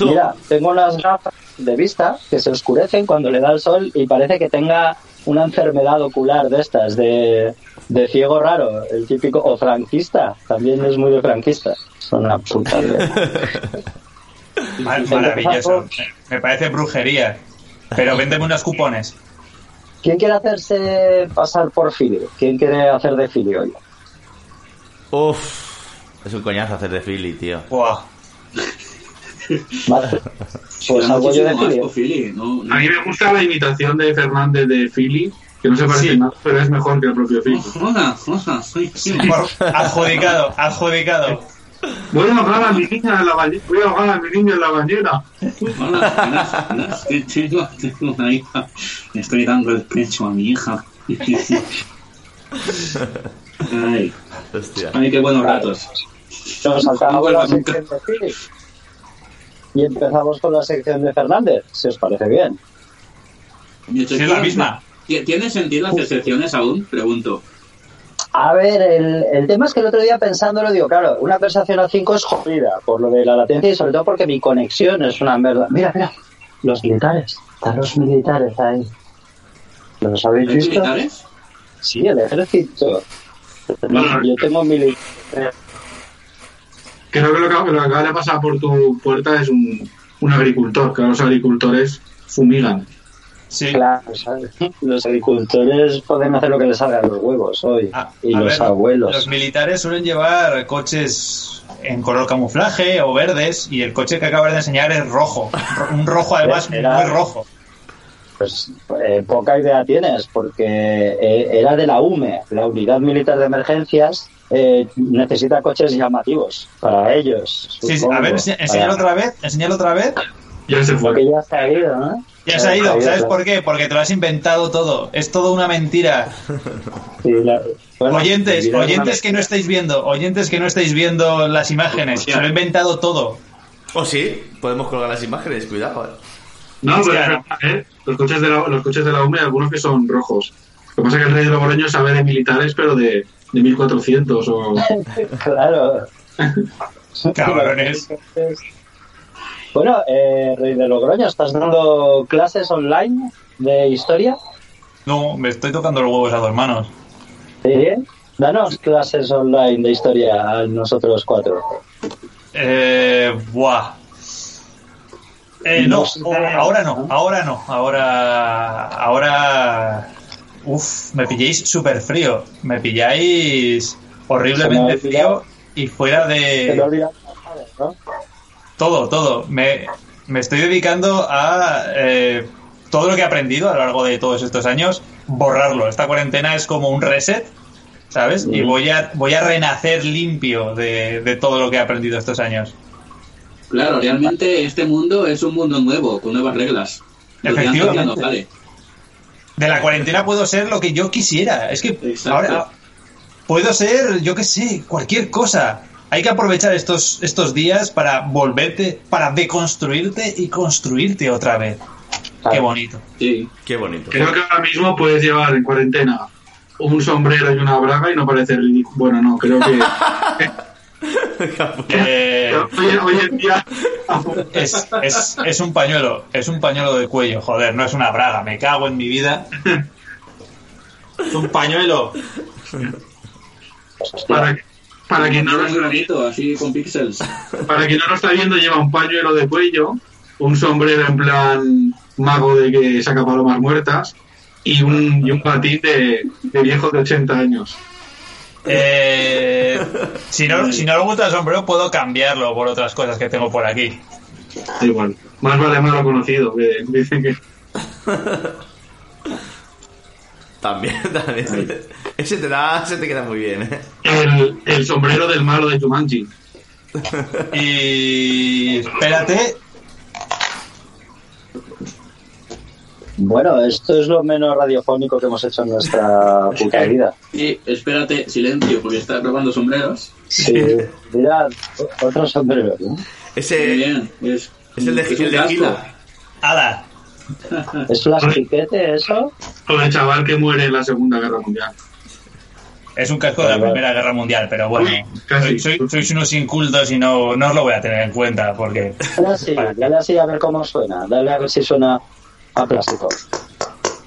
Mira, tengo unas gafas de vista que se oscurecen cuando le da el sol y parece que tenga una enfermedad ocular de estas, de, de ciego raro, el típico, o franquista, también es muy de franquista. Son una puta. Mar- maravilloso. Me parece brujería. Pero véndeme unos cupones. ¿Quién quiere hacerse pasar por Filio? ¿Quién quiere hacer de Filio hoy? Uf, es un coñazo hacer de Philly, tío. Buah. Vale. Pues Da hago yo de Philly. No, no. A mí me gusta la imitación de Fernández de Philly, que no se parece Sí. nada, pero es mejor que el propio Philly. Hola, hola, soy Philly. Por- adjudicado, adjudicado. Voy a ahogar a mi niña en la bañera. Voy a ahogar a mi niña en la bañera. Hola, buenas, buenas. Que Tengo, tengo una hija. Le estoy dando el pecho a mi hija. Ay, Hostia. ay, qué buenos ratos. Nos No saltamos vuelva la nunca. sección de Filio. Y empezamos con la sección de Fernández, si os parece bien. Sí, es la misma. ¿Ti- ¿Tiene sentido hacer secciones aún? Pregunto. A ver, el, el tema es que el otro día pensándolo, digo, claro, una conversación a 5 es jodida por lo de la latencia y sobre todo porque mi conexión es una mierda. Mira, mira, los militares, están los militares ahí. ¿Los habéis ¿Hay visto? militares? Sí, el ejército. Bueno. Yo tengo militares. Creo que lo que, lo que acaba de pasar por tu puerta es un, un agricultor, que los agricultores fumigan. Sí. Claro, ¿sabes? Los agricultores pueden hacer lo que les salga a los huevos hoy. Ah, y los ver, abuelos. Los militares suelen llevar coches en color camuflaje o verdes y el coche que acabas de enseñar es rojo. Ro- Un rojo además Era- muy rojo. Pues eh, poca idea tienes, porque eh, era de la UME, la Unidad Militar de Emergencias, eh, necesita coches llamativos para ellos. Sí, a ver, ense- enséñalo para- otra vez, enséñalo otra vez. Ya se Porque fue. ya se ha ido, ¿no? Ya se ha ido, ¿sabes claro. por qué? Porque te lo has inventado todo. Es todo una mentira. Sí, la- bueno, oyentes, oyentes que no estáis viendo, oyentes que no estáis viendo las imágenes, se lo he inventado todo. O sí, podemos colgar las imágenes, cuidado. eh. No, pero Hostia, es verdad, ¿eh? los, coches de la, los coches de la UME, algunos que son rojos. Lo que pasa es que el rey de Logroño sabe de militares, pero de, de 1400 o... Claro. Cabrones. Bueno, eh, Rey de Logroño, ¿estás dando clases online de historia? No, me estoy tocando los huevos a dos manos. Sí. Danos clases online de historia a nosotros cuatro. Eh, buah. Eh, no, ahora no, ahora no, ahora, ahora, uf, me pilláis súper frío, me pilláis horriblemente frío y fuera Te lo he de todo, todo. Me, me estoy dedicando a eh, todo lo que he aprendido a lo largo de todos estos años, borrarlo. Esta cuarentena es como un reset, ¿sabes? Y voy a, voy a renacer limpio de, de todo lo que he aprendido estos años. Claro, realmente este mundo es un mundo nuevo, con nuevas reglas. Lo que antes ya no Efectivamente. vale. De la cuarentena puedo ser lo que yo quisiera. Es que Exacto. ahora puedo ser, yo qué sé, cualquier cosa. Hay que aprovechar estos, estos días para volverte, para deconstruirte y construirte otra vez. Qué bonito. Sí. Qué bonito. Creo que ahora mismo puedes llevar en cuarentena un sombrero y una braga y no parecer ridículo. Bueno, no, creo que... Eh, hoy, hoy en día... es, es, es un pañuelo, es un pañuelo de cuello, joder, no es una braga, me cago en mi vida. Es un pañuelo. Para, para quien no lo Es bonito, así con píxeles. Para quien no lo está viendo, lleva un pañuelo de cuello, un sombrero en plan mago de que saca palomas muertas y un, y un patín de, de viejo de 80 años. Eh, si, no, si no le gusta el sombrero, puedo cambiarlo por otras cosas que tengo por aquí. Da igual. Más vale malo conocido, que dicen que... También, también. Ese te da, ese te queda muy bien, ¿eh? El, el sombrero del malo de Jumanji. Y espérate, Bueno, esto es lo menos radiofónico que hemos hecho en nuestra puta vida. Y espérate, silencio, porque está probando sombreros. Sí, mirad, otro sombrero, ¿no? Muy Ese bien. Es, es el de, es el de. Gila. ¡Hala! ¿Es plastiquete eso? O el chaval que muere en la Segunda Guerra Mundial. Es un casco de la. Primera Guerra Mundial, pero bueno, soy- sois unos incultos y no, no os lo voy a tener en cuenta porque... Dale así, dale así a ver cómo suena. Dale a ver si suena a plástico.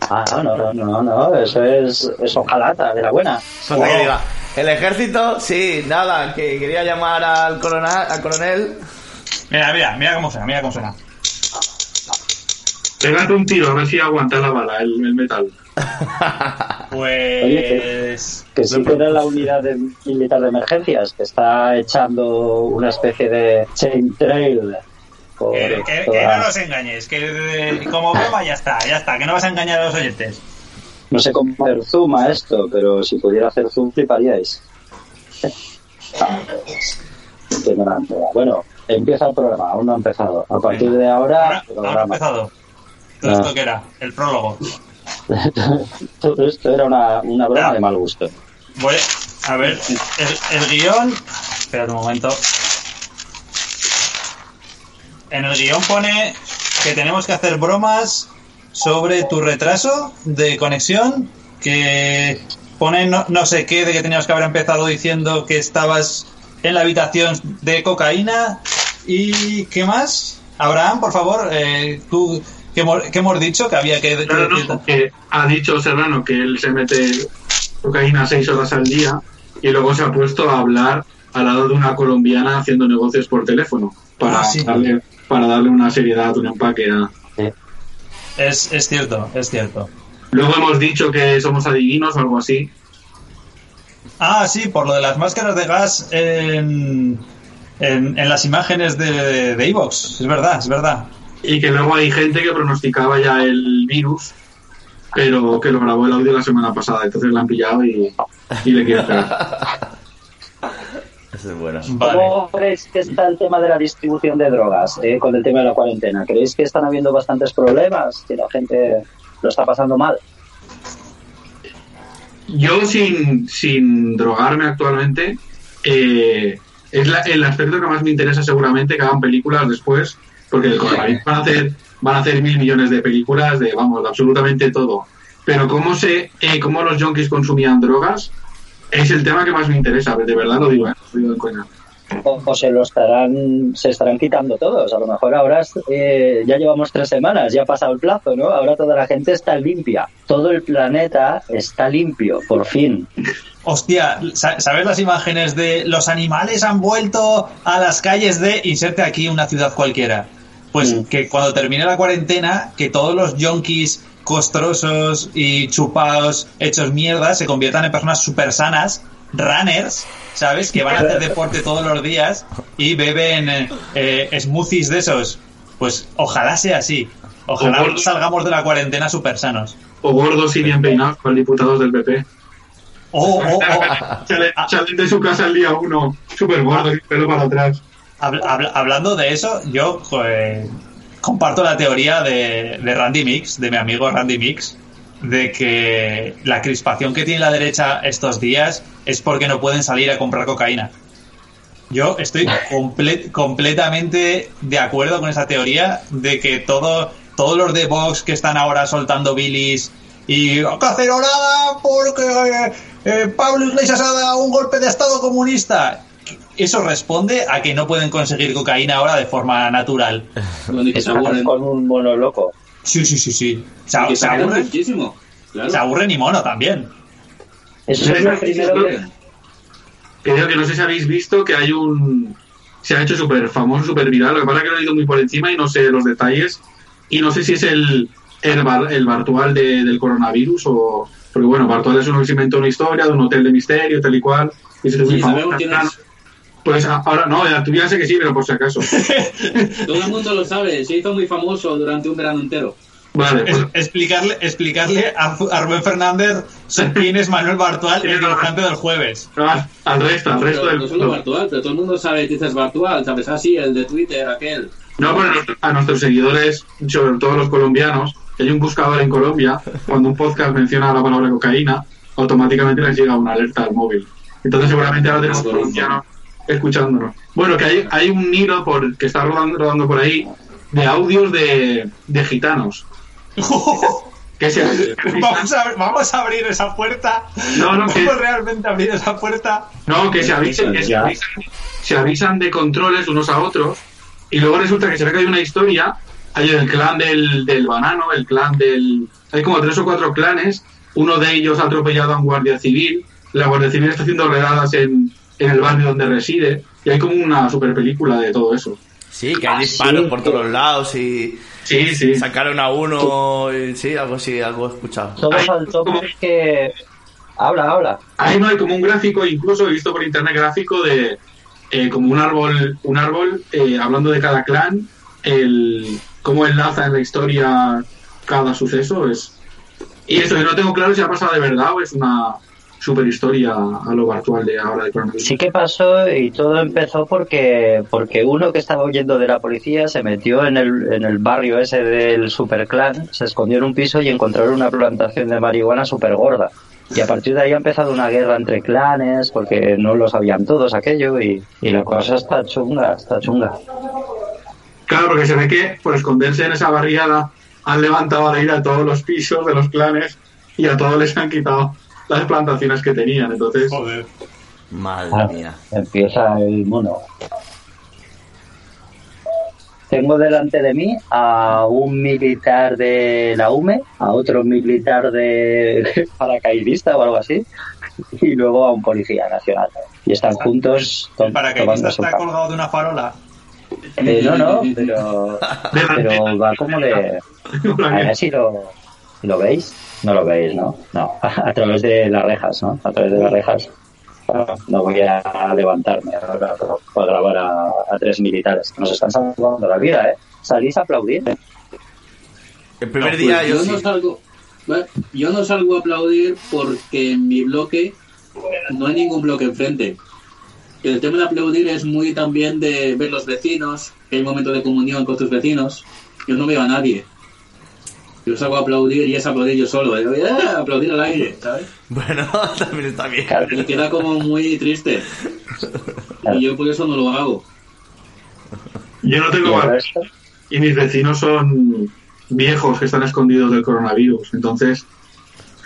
Ah, no, no, no, no, eso es, es hojalata de la buena. Falta que diga, el ejército, sí, nada, que quería llamar al coronel, al coronel. Mira, mira, mira cómo suena, mira cómo suena. Pégate un tiro a ver si aguanta la bala, el, el metal. Pues... Que sí que era la unidad de- militar de emergencias, que está echando una especie de chain trail Que, que- que no nos engañes, que eh, como broma ya está, ya está, que no vas a engañar a los oyentes. No sé cómo hacer zoom a esto, pero si pudiera hacer zoom fliparíais. Bueno, empieza el programa, aún no ha empezado. A partir de ahora, Ahora, ha empezado. ¿Todo Ah. esto qué era? El prólogo. Todo esto era una, una broma de mal gusto. Voy a ver el, el guion. Espera un momento. En el guion pone que tenemos que hacer bromas sobre tu retraso de conexión. Que pone no, no sé qué de que teníamos que haber empezado diciendo que estabas en la habitación de cocaína. ¿Y qué más? Abraham, por favor, eh, tú. ¿qué qué hemos dicho? Que había que. No, no, que- no, que ha dicho Serrano que él se mete cocaína seis horas al día y luego se ha puesto a hablar al lado de una colombiana haciendo negocios por teléfono para, Ah, sí. darle, para darle una seriedad, un empaque a... Es, es cierto, es cierto. Luego hemos dicho que somos adivinos o algo así. Ah, sí, por lo de las máscaras de gas en, en, en las imágenes de de Evox. es verdad, es verdad. Y que luego hay gente que pronosticaba ya el virus, pero que lo grabó el audio la semana pasada, entonces la han pillado y, y le quieren pegar. Ese es bueno. Vale. ¿Cómo creéis que está el tema de la distribución de drogas eh, con el tema de la cuarentena? ¿Creéis que están habiendo bastantes problemas? ¿Que la gente lo está pasando mal? Yo sin, sin drogarme actualmente, eh, es la- el aspecto que más me interesa seguramente que hagan películas después, porque el coronavirus van a hacer, van a hacer mil millones de películas de, vamos, de absolutamente todo. Pero cómo se, eh, cómo los junkies consumían drogas es el tema que más me interesa, de verdad lo digo, ¿eh? Lo digo de coña. O, o se lo estarán, se estarán quitando todos. A lo mejor ahora eh, ya llevamos tres semanas, ya ha pasado el plazo, ¿no? Ahora toda la gente está limpia. Todo el planeta está limpio, por fin. Hostia, sa- ¿sabes las imágenes de los animales han vuelto a las calles de inserte aquí una ciudad cualquiera? Pues Mm. que cuando termine la cuarentena, que todos los yonkis costrosos y chupados, hechos mierda, se conviertan en personas súper sanas, runners, ¿sabes? Que van a hacer deporte todos los días y beben eh, eh, smoothies de esos. Pues ojalá sea así. Ojalá salgamos de la cuarentena súper sanos. O gordos y bien peinados con diputados del PP. Oh, oh, oh. De su casa el día uno, súper gordos y pelo para atrás. Habl- habl- hablando de eso, yo joder, comparto la teoría de, de Randy Mix, de mi amigo Randy Mix, de que la crispación que tiene la derecha estos días es porque no pueden salir a comprar cocaína. Yo estoy comple- completamente de acuerdo con esa teoría de que todo, todos los de Vox que están ahora soltando bilis y cacerolada porque eh, eh, Pablo Iglesias ha dado un golpe de Estado comunista. Eso responde a que no pueden conseguir cocaína ahora de forma natural. Donde que se aburren. con un mono loco. Sí, sí, sí, sí. Se, se se aburren muchísimo. Claro. se aburren y mono también. Eso es lo primero que... Creo que no sé si habéis visto que hay un. Se ha hecho súper famoso, súper viral. Lo que pasa es que lo he leído muy por encima y no sé los detalles. Y no sé si es el, el, bar- el Bartual de- del coronavirus o. Porque bueno, Bartual es uno que se inventó una historia de un hotel de misterio, tal y cual. Y se hizo muy Sí, famoso. Pues a- ahora no, ya, tú ya sé que sí, pero por si acaso. Todo el mundo lo sabe. Se hizo muy famoso durante un verano entero. Vale, Es- pues, explicarle, explicarle a, a Rubén Fernández quién es Manuel Bartual, el dibujante del jueves. al al resto, al resto Pero del no solo. Bartual, pero todo el mundo sabe que dices Bartual. ¿Sabes? Ah, sí, el de Twitter, aquel. No, bueno, a nuestros seguidores, sobre todo los colombianos, que hay un buscador en Colombia, cuando un podcast menciona la palabra cocaína, automáticamente les llega una alerta al móvil. Entonces seguramente ahora tenemos colombianos escuchándonos. Bueno, que hay, hay un hilo por, que está rodando, rodando por ahí de audios de, de gitanos. Que se, vamos, a, vamos a abrir esa puerta. No, no, vamos que- realmente a abrir esa puerta. No, que se avisen, que se avisan, se avisan de controles unos a otros y luego resulta que se ve que hay una historia, hay el clan del, del banano, el clan del... Hay como tres o cuatro clanes, uno de ellos ha atropellado a un guardia civil, la guardia civil está haciendo redadas en, en el barrio donde reside y hay como una super película de todo eso. Sí, que hay Ah, disparos sí, por todos lados y Sí, sí. sacaron a uno. y- sí, algo así, algo he escuchado. Todo Ay, faltó como- que... Habla, habla. Ahí no hay como un gráfico, incluso he visto por internet gráfico de eh, como un árbol, un árbol eh, hablando de cada clan, el cómo enlaza en la historia cada suceso es y eso yo no tengo claro si ha pasado de verdad o es una super historia a lo virtual de ahora de coronavirus. Sí que pasó y todo empezó porque porque uno que estaba huyendo de la policía se metió en el, en el barrio ese del superclan, se escondió en un piso y encontraron una plantación de marihuana súper gorda. Y a partir de ahí ha empezado una guerra entre clanes porque no lo sabían todos aquello y, y la cosa está chunga, está chunga. Claro, porque se ve que por esconderse en esa barriada han levantado a la ira a todos los pisos de los clanes y a todos les han quitado las plantaciones que tenían. Entonces, Joder. Madre Ah, mía. empieza el mono. Tengo delante de mí a un militar de la UME, a otro militar de paracaidista o algo así, y luego a un policía nacional. Y están juntos to- El paracaidista está colgado de una farola. Eh, no, no, pero, pero va como de... A ver si lo, si lo veis. No lo veis, ¿no? No, a través de las rejas, ¿no? A través de las rejas. No voy a levantarme ahora para grabar a, a tres militares. Nos están salvando la vida, ¿eh? Salís a aplaudir. El primer Pues día yo, yo, sí. no salgo, bueno, yo no salgo a aplaudir porque en mi bloque no hay ningún bloque enfrente. El tema de aplaudir es muy también de ver los vecinos, que hay un momento de comunión con tus vecinos. Yo no veo a nadie. Yo salgo a aplaudir y es aplaudir yo solo. ¿eh? ¡Ah! Aplaudir al aire, ¿sabes? Bueno, también está bien. Claro. Y queda como muy triste. Y yo por eso no lo hago. yo no tengo el bar- resto, y mis vecinos son viejos que están escondidos del coronavirus. Entonces,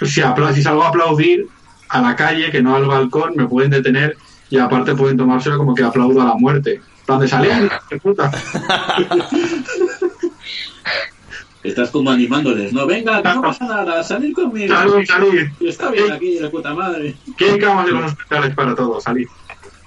si, apla- si salgo a aplaudir a la calle, que no al balcón, me pueden detener y aparte pueden tomárselo como que aplaudo a la muerte. Plan de salir, qué puta. Estás como animándoles. No, venga, que no pasa nada, salir conmigo. Salud, salud. Está bien aquí, de puta madre. Hay camas en los hospitales para todos, salir.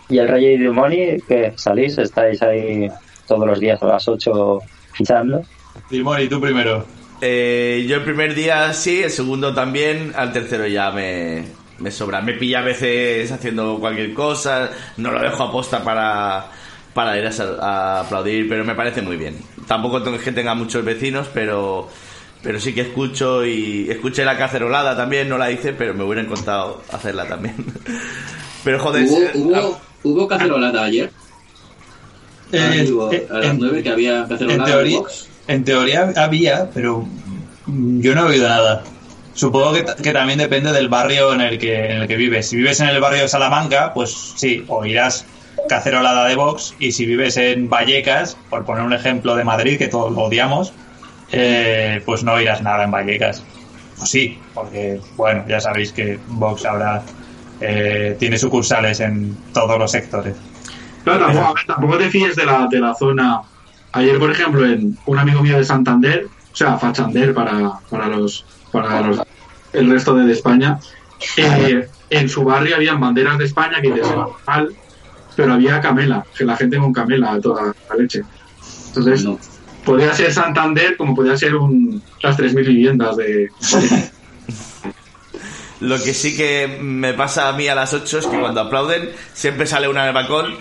y el Rey y Demoni, que salís, estáis ahí todos los días a las 8 fichando. Dimoni, tú primero. Eh, yo el primer día sí, el segundo también, al tercero ya me, me sobra. Me pilla a veces haciendo cualquier cosa, no lo dejo aposta para, para ir a, a aplaudir, pero me parece muy bien. Tampoco tengo que tenga muchos vecinos, pero, pero sí que escucho y escuché la cacerolada también, no la hice, pero me hubiera encantado hacerla también. Pero joder, ¿Hubo, eh, hubo, hubo cacerolada ayer? Eh, eh, a las en- nueve que había En cacerolada teoría, Vox. en teoría había, pero yo no he oído nada. Supongo que, que también depende del barrio en el que en el que vives. Si vives en el barrio de Salamanca, pues sí, oirás cacerolada de Vox. Y si vives en Vallecas, por poner un ejemplo de Madrid, que todos lo odiamos, eh, pues no oirás nada en Vallecas. Pues sí, porque, bueno, ya sabéis que Vox ahora eh, tiene sucursales en todos los sectores. Claro, tampoco, a tampoco te fíes de la, de la zona. Ayer, por ejemplo, en un amigo mío de Santander, o sea, Fachander para, para los para los, el resto de España, eh, en su barrio habían banderas de España que dices, mal, pero había camela, que la gente con camela a toda la leche. Entonces, No. podría ser Santander como podría ser un, las 3.000 viviendas de... Lo que sí que me pasa a mí a las 8 es que cuando aplauden siempre sale una en el balcón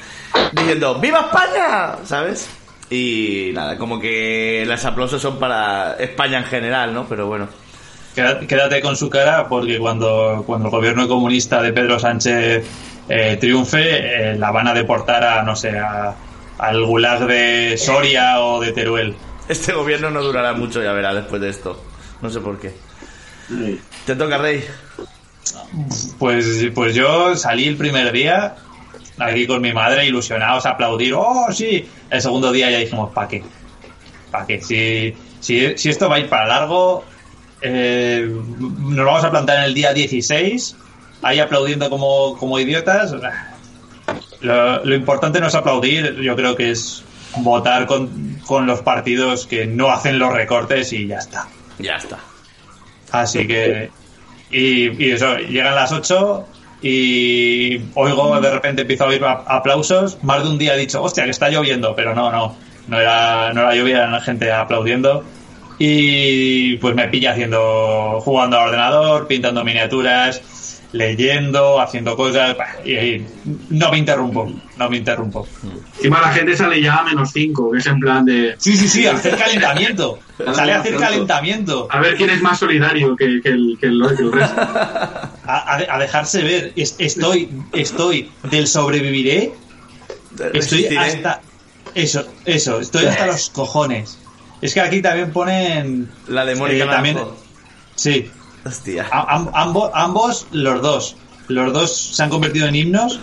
diciendo ¡Viva España! ¿Sabes? Y nada, como que los aplausos son para España en general, ¿no? Pero bueno. Quédate quédate con su cara porque cuando, cuando el gobierno comunista de Pedro Sánchez eh, triunfe, eh, la van a deportar a, no sé, a- al gulag de Soria o de Teruel. Este gobierno no durará mucho, ya verá, después de esto. No sé por qué. Te toca, Rey. Pues, pues yo salí el primer día aquí con mi madre ilusionados a aplaudir. ¡Oh, sí! El segundo día ya dijimos, ¿para qué? ¿Para qué? Si, si, si esto va a ir para largo, eh, nos vamos a plantar en el día 16, ahí aplaudiendo como, como idiotas. Lo, lo importante no es aplaudir, yo creo que es votar con, con los partidos que no hacen los recortes y ya está. Ya está. Así que. Y, y eso, llegan las 8 y oigo, de repente empiezo a oír aplausos. Más de un día he dicho, hostia, que está lloviendo, pero no, no. No era, no era lluvia, era la gente aplaudiendo. Y pues me pilla haciendo, jugando al ordenador, pintando miniaturas, leyendo, haciendo cosas. Y, y no me interrumpo, no me interrumpo. Encima la gente sale ya a menos 5, que es en plan de. Sí, sí, sí, hacer calentamiento. Sale a hacer calentamiento. A ver quién es más solidario que, que el, que, el, que el resto. a, a- a dejarse ver. Es- estoy, estoy del sobreviviré. Estoy hasta. Eso, eso, estoy hasta los cojones. Es que aquí también ponen. La de Mónica eh, también. Sí, Hostia. a- am- ambo- ambos, los dos. Los dos se han convertido en himnos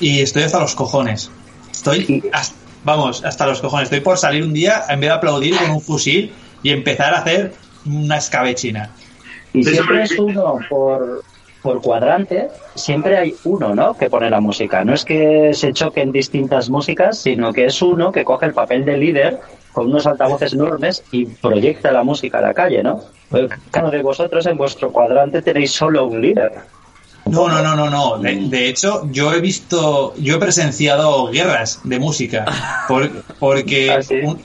y estoy hasta los cojones. Estoy. hasta- vamos, hasta los cojones. Estoy por salir un día en vez de aplaudir con un fusil y empezar a hacer una escabechina. Y siempre es uno por, por cuadrante, siempre hay uno, ¿no? Que pone la música. No es que se choquen distintas músicas, sino que es uno que coge el papel de líder con unos altavoces enormes y proyecta la música a la calle, ¿no? Pues, Cada de vosotros en vuestro cuadrante tenéis solo un líder. No, no, no, no, no. De, de hecho, yo he visto, yo he presenciado guerras de música. Por- porque ¿Ah, sí? un-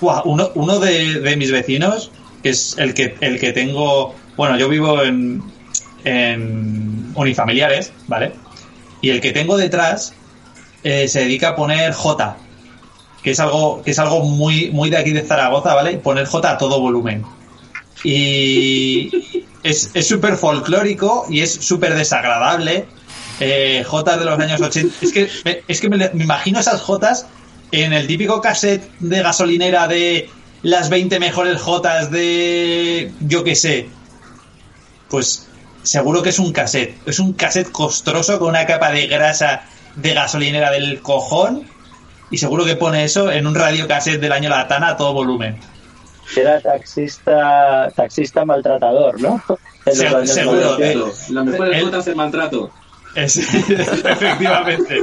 Buah, uno, uno de, de mis vecinos, que es el que, el que tengo, bueno, yo vivo en, en unifamiliares, ¿vale? Y el que tengo detrás eh, se dedica a poner J, que es algo, que es algo muy, muy de aquí de Zaragoza, ¿vale? Poner J a todo volumen. Y es súper folclórico y es súper desagradable. Eh, Jotas de los años 80. Es que, es que me, me imagino esas Jotas en el típico cassette de gasolinera de las 20 mejores Jotas de. Yo qué sé. Pues seguro que es un cassette. Es un cassette costroso con una capa de grasa de gasolinera del cojón. Y seguro que pone eso en un radio cassette del año Latana a todo volumen. Era taxista, taxista maltratador, ¿no? En los Se- años seguro, 90. eh. Eso, La mejor El- es el maltrato. Es- efectivamente,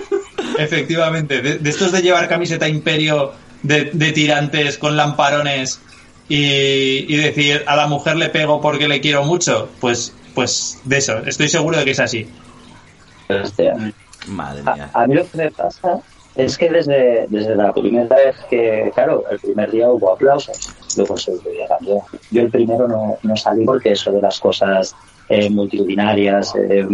efectivamente. De, de estos de llevar camiseta imperio de, de tirantes con lamparones y, y decir a la mujer le pego porque le quiero mucho, pues, pues de eso, estoy seguro de que es así. Hostia. Madre A, mía. a mí lo que me pasa es que desde, desde la primera vez que, claro, el primer día hubo aplausos, luego día cambió. Yo el primero no, no salí porque eso de las cosas eh, multitudinarias, eh,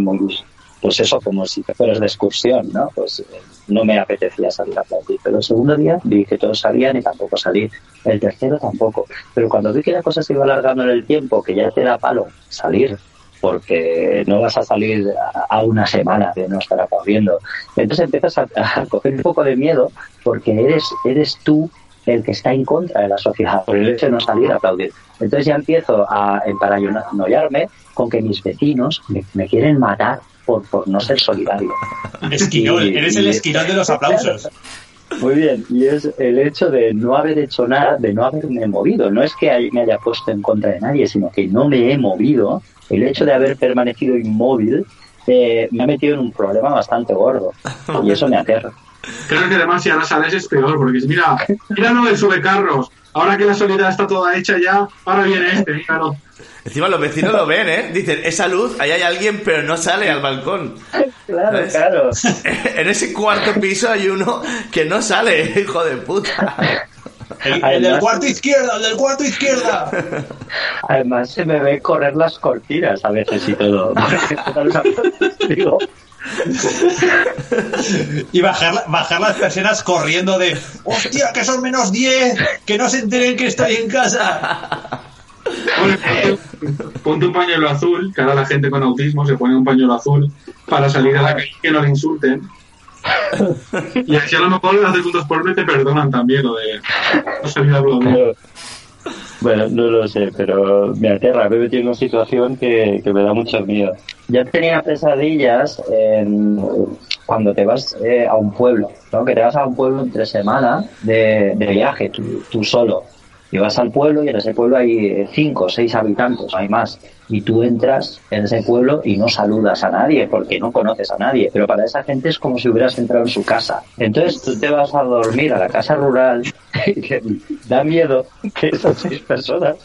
pues eso, como si fueras de excursión, ¿no? Pues eh, no me apetecía salir a aplaudir. Pero el segundo día vi que todos salían y tampoco salí. El tercero tampoco. Pero cuando vi que la cosa se iba alargando en el tiempo, que ya te da palo salir, porque no vas a salir a una semana de no estar aplaudiendo. Entonces empiezas a, a coger un poco de miedo porque eres, eres tú el que está en contra de la sociedad por el hecho de no salir a aplaudir. Entonces ya empiezo a emparanoiarme con que mis vecinos me, me quieren matar por, por no ser solidario. Esquirol, Y- eres el esquirol de los aplausos. Muy bien, y es el hecho de no haber hecho nada, de no haberme movido. No es que me haya puesto en contra de nadie, sino que no me he movido. El hecho de haber permanecido inmóvil eh, me ha metido en un problema bastante gordo. Y eso me aterra. Creo que además si ahora sales es peor, porque mira, mira lo del carros. Ahora que la soledad está toda hecha ya, ahora viene este, míralo. Encima los vecinos lo ven, ¿eh? Dicen, esa luz, ahí hay alguien, pero no sale al balcón. Claro, ¿Ves? claro. En ese cuarto piso hay uno que no sale, hijo de puta. El, el del cuarto izquierda, el del cuarto izquierda. Además se me ve correr las cortinas a veces y todo. Digo, Y bajar, la- bajar las persianas corriendo de ¡Hostia, que son menos 10! ¡Que no se enteren que estoy en casa! Ponte, un pañuelo azul, que ahora la gente con autismo se pone un pañuelo azul para salir a la calle y que no le insulten. Y así a lo mejor haces un por te perdonan también lo de no salir a aplaudir. Bueno, no lo sé, pero me aterra. Metido en una situación que, que me da mucho miedo. Ya tenía pesadillas en- cuando te vas eh, a un pueblo, ¿no? Que te vas a un pueblo entre semana de, de viaje, tú, tú solo. Y vas al pueblo y en ese pueblo hay eh, cinco o seis habitantes, no hay más. Y tú entras en ese pueblo y no saludas a nadie porque no conoces a nadie. Pero para esa gente es como si hubieras entrado en su casa. Entonces tú te vas a dormir a la casa rural y que da miedo que esas seis personas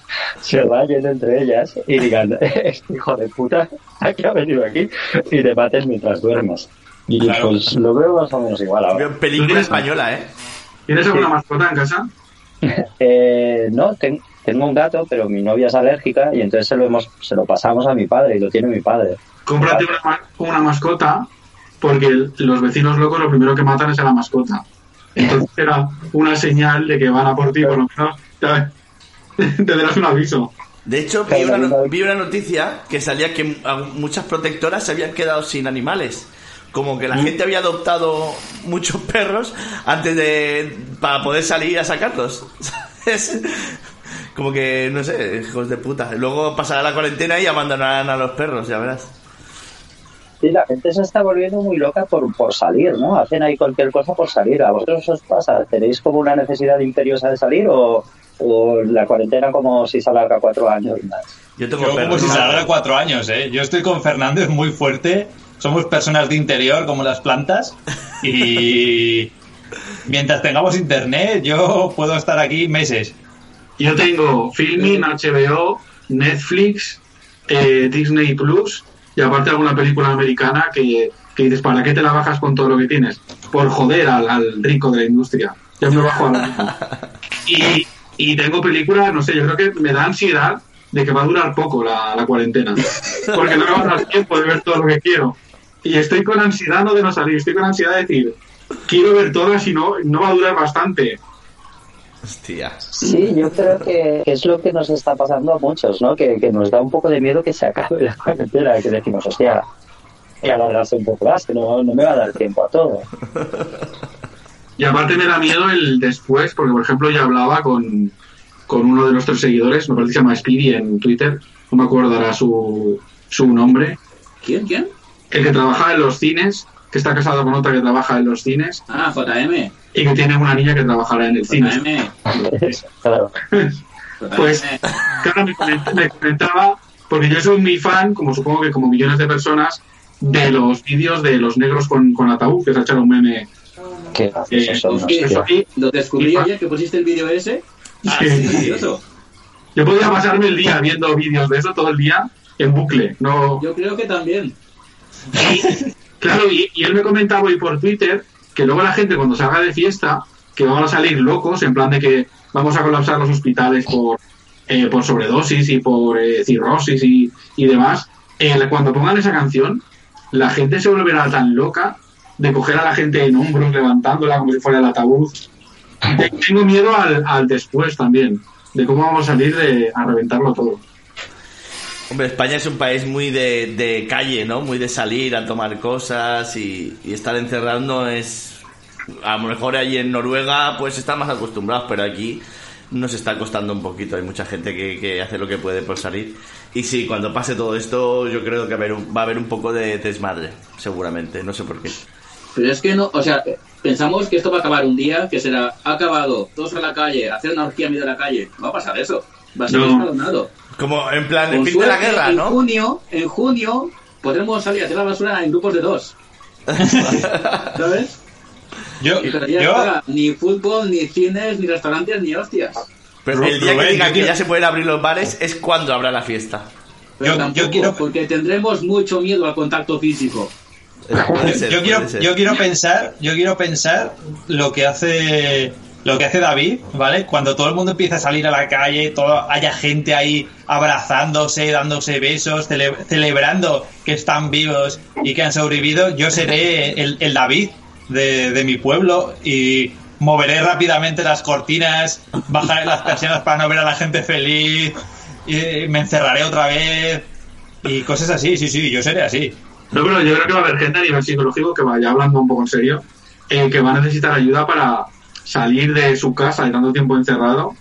se vayan entre ellas y digan, este hijo de puta, ¿a qué ha venido aquí? Y te maten mientras duermes. Y Claro. pues lo veo más o menos igual ahora. Película española, ¿eh? ¿Tienes alguna mascota en casa? Eh, no, ten- tengo un gato, pero mi novia es alérgica y entonces se lo, hemos, se lo pasamos a mi padre y lo tiene mi padre. Cómprate una, una mascota porque el- los vecinos locos lo primero que matan es a la mascota. Entonces era una señal de que van a por ti, por lo menos ya- tendrás un aviso. De hecho, vi una, no- vi una noticia que salía que muchas protectoras se habían quedado sin animales. Como que la gente había adoptado muchos perros antes de. para poder salir a sacarlos. ¿Sabes? Como que, no sé, hijos de puta. Luego pasará la cuarentena y abandonarán a los perros, ya verás. Sí, la gente se está volviendo muy loca por, por salir, ¿no? Hacen ahí cualquier cosa por salir. ¿A vosotros os pasa? ¿Tenéis como una necesidad imperiosa de salir o, o la cuarentena como si se alarga cuatro años más? Yo tengo Yo como perros. si se alarga cuatro años, ¿eh? Yo estoy con Fernández muy fuerte. Somos personas de interior como las plantas. Y mientras tengamos internet, yo puedo estar aquí meses. Yo tengo Filmin, HBO, Netflix, eh, Disney Plus y aparte alguna película americana que, que dices, ¿para qué te la bajas con todo lo que tienes? Por joder al, al rico de la industria. Yo me bajo a la misma. Y, y tengo películas, no sé, yo creo que me da ansiedad de que va a durar poco la, la cuarentena. Porque no me va a dar tiempo de ver todo lo que quiero. Y estoy con ansiedad no de no salir, estoy con ansiedad de decir, quiero ver todas y no, no va a durar bastante. Hostia. Sí, yo creo que es lo que nos está pasando a muchos, ¿no? Que, que nos da un poco de miedo que se acabe la cuarentena, que decimos, hostia, y alargarse un poco más, que no, no me va a dar tiempo a todo. Y aparte me da miedo el después, porque por ejemplo ya hablaba con, con uno de nuestros seguidores, me parece que se llama Speedy en Twitter, no me acuerdo ahora su, su nombre, ¿Quién? ¿Quién? El que trabaja en los cines, que está casado con otra que trabaja en los cines, Ah, JM. y que tiene una niña que trabajará en el cine. JM. claro. Pues, claro, me, coment- me comentaba, porque yo soy muy fan, como supongo que como millones de personas, de los vídeos de los negros con, con ataúd, que se ha echado un meme. Qué son. Y Lo descubrí ayer que pusiste el vídeo ese. Ah, Sí. sí, yo podía pasarme el día viendo vídeos de eso todo el día en bucle. No, Yo creo que también. Claro, y, y él me comentaba hoy por Twitter que luego la gente cuando salga de fiesta, que van a salir locos, en plan de que vamos a colapsar los hospitales por, eh, por sobredosis y por eh, cirrosis y, y demás, cuando pongan esa canción, la gente se volverá tan loca de coger a la gente en hombros, levantándola como si fuera el ataúd. Te- Tengo miedo al, al después también, de cómo vamos a salir de, a reventarlo todo. Hombre, España es un país muy de, de calle, ¿no? Muy de salir a tomar cosas y, y estar encerrado no es... A lo mejor allí en Noruega pues están más acostumbrados, pero aquí nos está costando un poquito. Hay mucha gente que, que hace lo que puede por salir. Y sí, cuando pase todo esto yo creo que va a haber un, va a haber un poco de desmadre, seguramente. No sé por qué. Pero es que no, o sea, pensamos que esto va a acabar un día, que será ha acabado, todos a la calle, hacer una orgía en medio de la calle. No va a pasar eso. Va a ser No. escalonado. Como en plan, el Con fin de la guerra, en ¿no? junio, en junio podremos salir a hacer la basura en grupos de dos. ¿Sabes? Yo, yo, está, ni fútbol, ni cines, ni restaurantes, ni hostias. Pero el día que Rubén, digan que ya se pueden abrir los bares es cuando habrá la fiesta. Pero Yo- yo tampoco, quiero- porque tendremos mucho miedo al contacto físico. Ser, yo quiero, yo quiero pensar, yo quiero pensar lo que hace lo que hace David, ¿vale? Cuando todo el mundo empieza a salir a la calle, todo, haya gente ahí abrazándose, dándose besos, cele- celebrando que están vivos y que han sobrevivido, yo seré el, David de, mi pueblo y moveré rápidamente las cortinas, bajaré las persianas para no ver a la gente feliz, me encerraré otra vez y cosas así, sí, sí, yo seré así. No, pero yo creo que va a haber gente a nivel psicológico que vaya hablando un poco en serio, eh, que va a necesitar ayuda para salir de su casa de tanto tiempo encerrado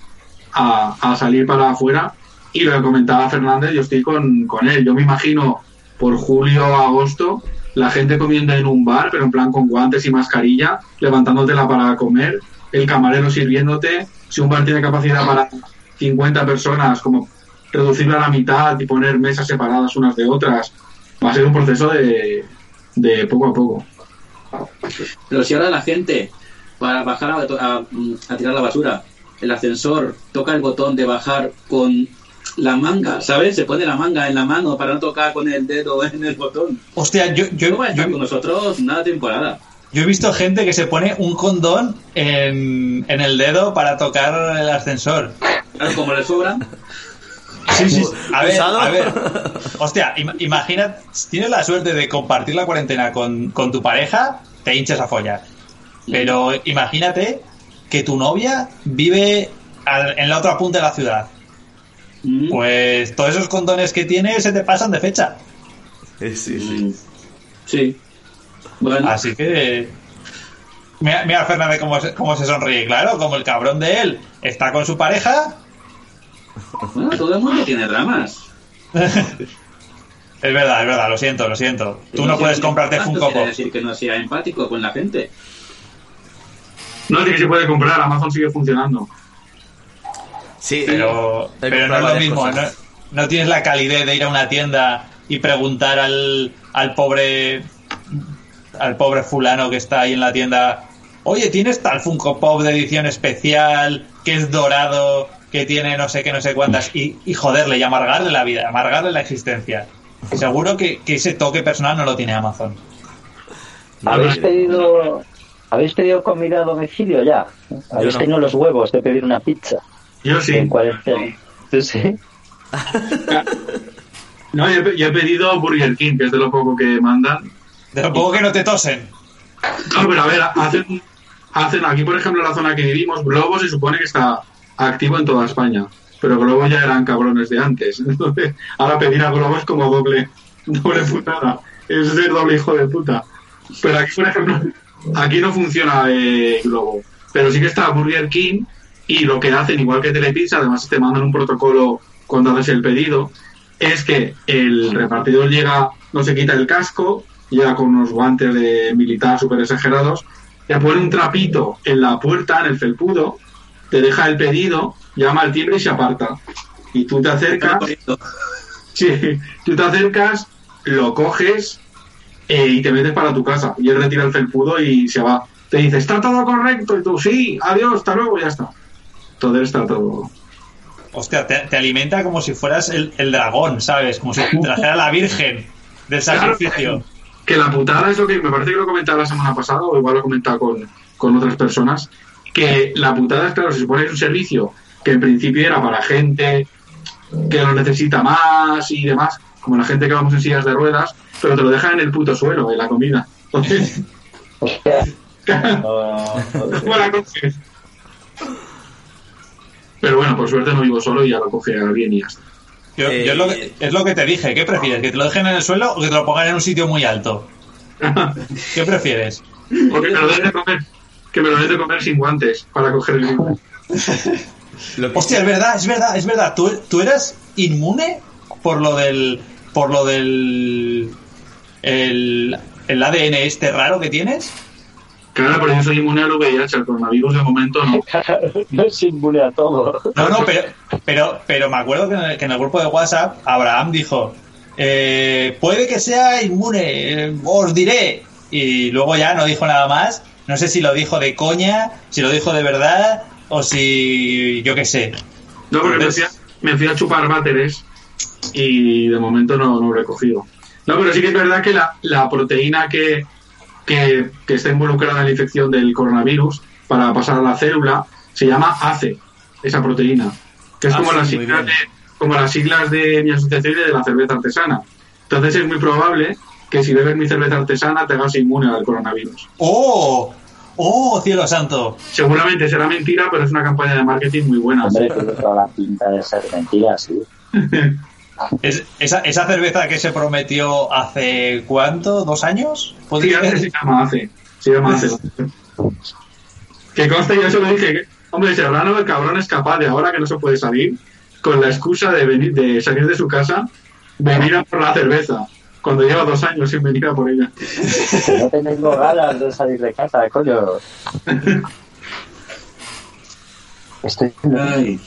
a, a salir para afuera. Y lo que comentaba Fernández, yo estoy con, con él. Yo me imagino por julio o agosto la gente comiendo en un bar, pero en plan con guantes y mascarilla, levantándotela para comer, el camarero sirviéndote. Si un bar tiene capacidad para 50 personas, como reducirlo a la mitad y poner mesas separadas unas de otras, va a ser un proceso de, de poco a poco. Pero si ahora la gente, para bajar a, a- a tirar la basura, el ascensor toca el botón de bajar con la manga, ¿sabes? Se pone la manga en la mano para no tocar con el dedo en el botón. Hostia, yo, yo, No va a estar yo- con nosotros nada temporada. yo he visto gente que se pone un condón en, en el dedo para tocar el ascensor. Claro, como le sobra, Sí, sí. A ver, a ver. Hostia, im- imagina, tienes la suerte de compartir la cuarentena con, con tu pareja, te hinchas a follar. Pero imagínate que tu novia vive al- en la otra punta de la ciudad. mm, Pues todos esos condones que tienes se te pasan de fecha. Sí, sí. mm, sí. Bueno, Así que. Mira, mira Fernández cómo se, cómo se sonríe, claro, como el cabrón de él está con su pareja. bueno, todo el mundo tiene ramas. Es verdad, es verdad, lo siento, lo siento. Tú no puedes comprarte ¿Cuánto Funko Pop. decir que no sea empático con la gente. No es que se puede comprar, Amazon sigue funcionando. Sí, Pero, pero no es lo mismo, no tienes la calidez de ir a una tienda y preguntar al, al pobre al pobre fulano que está ahí en la tienda, oye, ¿tienes tal Funko Pop de edición especial que es dorado, que tiene no sé qué, no sé cuántas? Y, y joderle y amargarle la vida, amargarle la existencia. Seguro que, que ese toque personal no lo tiene Amazon. ¿Habéis pedido, ¿Habéis pedido comida a domicilio ya? ¿Habéis no. tenido los huevos de pedir una pizza Yo sí. en cuarentena? ¿Tú sí? No, yo, he- yo he pedido Burger King, que es de lo poco que mandan. De lo poco que no te tosen. No, pero a ver, hacen, hacen aquí, por ejemplo, en la zona que vivimos, Globo se supone que está activo en toda España. Pero Globo ya eran cabrones de antes. Entonces, ahora pedir a Globo es como doble, doble putada. Es ser doble hijo de puta. Pero aquí, por ejemplo, aquí no funciona eh, Globo. Pero sí que está Burger King y lo que hacen, igual que Telepizza, además te mandan un protocolo cuando haces el pedido, es que el repartidor llega, no se quita el casco, llega con unos guantes de militar súper exagerados, te pone un trapito en la puerta, en el felpudo, te deja el pedido, llama al timbre y se aparta. Y tú te acercas, sí, tú te acercas, lo coges eh, y te metes para tu casa. Y él retira el felpudo y se va. Te dice, está todo correcto. Y tú, sí, adiós, hasta luego, ya está. Todo está todo. Hostia, te, te alimenta como si fueras el, el dragón, ¿sabes? Como si te trajera la virgen del sacrificio. que la putada es lo que me parece que lo comentaba la semana pasada o igual lo he comentado con, con otras personas que la putada es claro se supone que es un servicio que en principio era para gente que lo necesita más y demás como la gente que vamos en sillas de ruedas pero te lo dejan en el puto suelo en la comida entonces ¿cómo la coges? pero bueno por suerte no vivo solo y ya lo coge alguien y ya está Yo, Eh, yo es, lo que, es lo que te dije. ¿Qué prefieres? ¿Que te lo dejen en el suelo o que te lo pongan en un sitio muy alto? ¿Qué prefieres? o que me lo den de comer que me lo den de comer sin guantes para coger el que Hostia, es verdad, es verdad, es verdad. ¿Tú, tú eras inmune por lo del. Por lo del. el, el ADN este raro que tienes? Claro, pero yo soy inmune al VIH, al coronavirus de momento no. no es inmune a todo. No, no, pero, pero, pero me acuerdo que en, el, que en el grupo de WhatsApp Abraham dijo, eh, puede que sea inmune, eh, os diré. Y luego ya no dijo nada más. No sé si lo dijo de coña, si lo dijo de verdad o si yo qué sé. No, porque me fui, a, me fui a chupar váteres y de momento no, no lo he cogido. No, pero sí que es verdad que la, la proteína que, que, que está involucrada en la infección del coronavirus para pasar a la célula se llama ACE, esa proteína, que es Ah, como, sí, las siglas de, como las siglas de mi asociación y de la cerveza artesana. Entonces es muy probable que si bebes mi cerveza artesana te hagas inmune al coronavirus. ¡Oh! ¡Oh, cielo santo! Seguramente será mentira, pero es una campaña de marketing muy buena. Hombre, tiene toda la pinta de ser mentira, sí. Es- esa, esa cerveza que se prometió hace cuánto, dos años, Sí, ¿Podría hace ser? se llama ACE. Se llama ACE. Que conste, yo se lo dije. que Hombre, Serrano, el cabrón es capaz de ahora que no se puede salir, con la excusa de venir, de salir de su casa, venir a por la cerveza. Cuando lleva dos años sin venir a por ella. No tengo ganas de salir de casa, coño. Estoy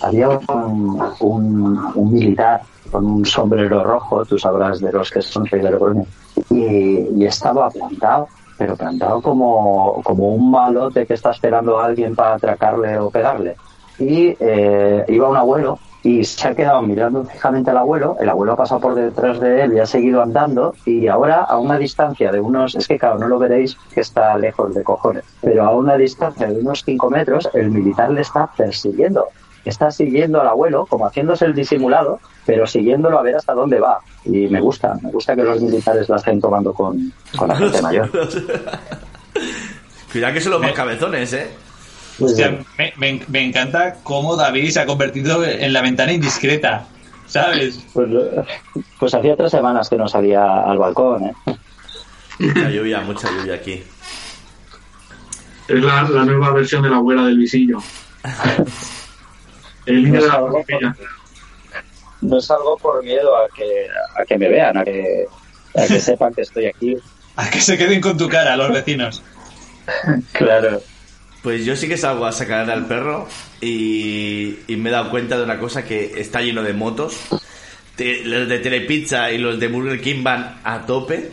había un, un, un militar con un sombrero rojo, tú sabrás de los que son Logroño, y, y estaba plantado, pero plantado como, como un malote que está esperando a alguien para atracarle o pegarle. Y eh, iba un abuelo y se ha quedado mirando fijamente al abuelo, el abuelo ha pasado por detrás de él y ha seguido andando. Y ahora a una distancia de unos, es que claro, no lo veréis que está lejos de cojones, pero a una distancia de unos 5 metros el militar le está persiguiendo, está siguiendo al abuelo como haciéndose el disimulado, pero siguiéndolo a ver hasta dónde va y me gusta, me gusta que los militares la estén tomando con, con la gente mayor. Cuidado que son los más cabezones, ¿eh? Pues, Hostia, me, me- me encanta cómo David se ha convertido en la ventana indiscreta, ¿sabes? pues, pues hacía tres semanas que no salía al balcón, ¿eh? Mucha lluvia, mucha lluvia aquí. Es la, la nueva versión de la abuela del visillo. El no salgo por miedo a que, a que me vean, a que, a que sepan que estoy aquí. A que se queden con tu cara los vecinos. Claro. Pues yo sí que salgo a sacar al perro y, y me he dado cuenta de una cosa que está lleno de motos. Te- los de Telepizza y los de Burger King van a tope,